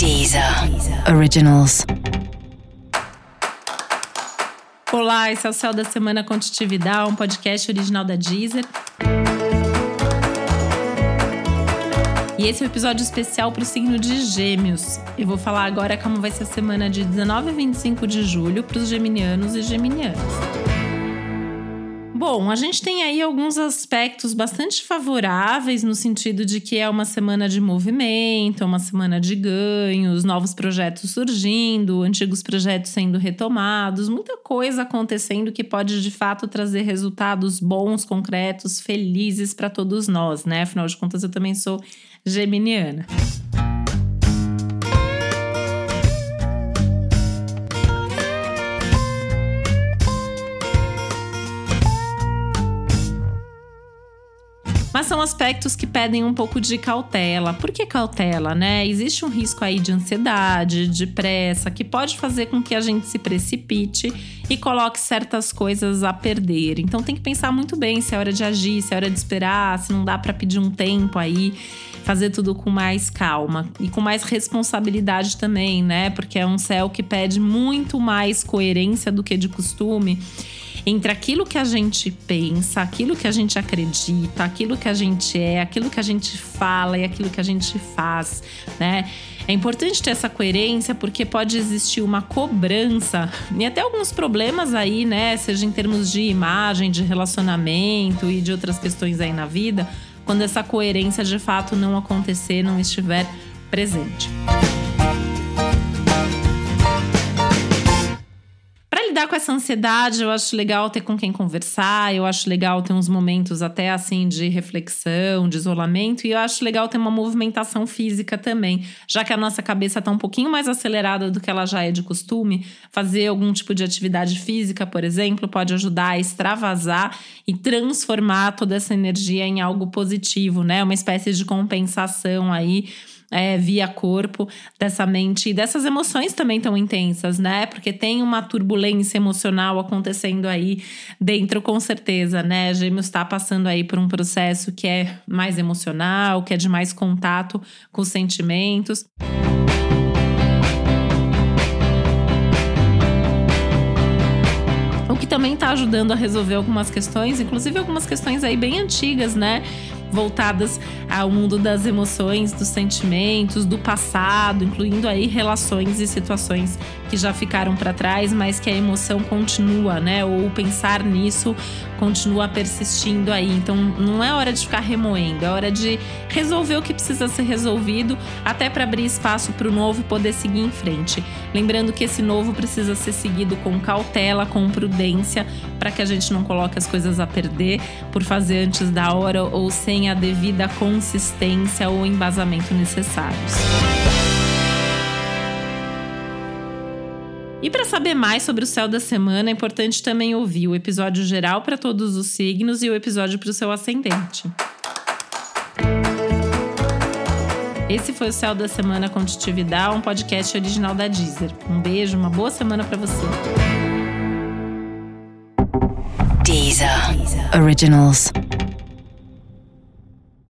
Deezer Originals. Olá, esse é o Céu da Semana Contitividade, um podcast original da Deezer. E esse é o um episódio especial para o signo de Gêmeos. Eu vou falar agora como vai ser a semana de 19 a 25 de julho para os geminianos e geminianas. Bom, a gente tem aí alguns aspectos bastante favoráveis no sentido de que é uma semana de movimento, uma semana de ganhos, novos projetos surgindo, antigos projetos sendo retomados, muita coisa acontecendo que pode de fato trazer resultados bons, concretos, felizes para todos nós, né? Afinal de contas, eu também sou geminiana. Mas são aspectos que pedem um pouco de cautela. Por que cautela, né? Existe um risco aí de ansiedade, de pressa, que pode fazer com que a gente se precipite e coloque certas coisas a perder. Então tem que pensar muito bem se é hora de agir, se é hora de esperar, se não dá para pedir um tempo aí fazer tudo com mais calma e com mais responsabilidade também, né? Porque é um céu que pede muito mais coerência do que de costume entre aquilo que a gente pensa, aquilo que a gente acredita, aquilo que a gente é, aquilo que a gente fala e aquilo que a gente faz, né? É importante ter essa coerência porque pode existir uma cobrança e até alguns problemas aí, né? Seja em termos de imagem, de relacionamento e de outras questões aí na vida, quando essa coerência de fato não acontecer, não estiver presente. Lidar com essa ansiedade, eu acho legal ter com quem conversar, eu acho legal ter uns momentos até assim de reflexão, de isolamento, e eu acho legal ter uma movimentação física também, já que a nossa cabeça está um pouquinho mais acelerada do que ela já é de costume, fazer algum tipo de atividade física, por exemplo, pode ajudar a extravasar e transformar toda essa energia em algo positivo, né? Uma espécie de compensação aí é, via corpo dessa mente e dessas emoções também tão intensas, né? Porque tem uma turbulência emocional acontecendo aí dentro, com certeza, né? Gêmeos está passando aí por um processo que é mais emocional, que é de mais contato com os sentimentos. O que também está ajudando a resolver algumas questões, inclusive algumas questões aí bem antigas, né? Voltadas ao mundo das emoções, dos sentimentos, do passado, incluindo aí relações e situações que já ficaram para trás, mas que a emoção continua, né? Ou pensar nisso continua persistindo aí. Então não é hora de ficar remoendo, é hora de resolver o que precisa ser resolvido, até para abrir espaço para o novo poder seguir em frente. Lembrando que esse novo precisa ser seguido com cautela, com prudência, para que a gente não coloque as coisas a perder por fazer antes da hora ou sem a devida consistência ou embasamento necessários. E para saber mais sobre o céu da semana, é importante também ouvir o episódio geral para todos os signos e o episódio para o seu ascendente. Esse foi o Céu da Semana com Titividade, um podcast original da Deezer. Um beijo, uma boa semana para você. Deezer. Deezer. Originals.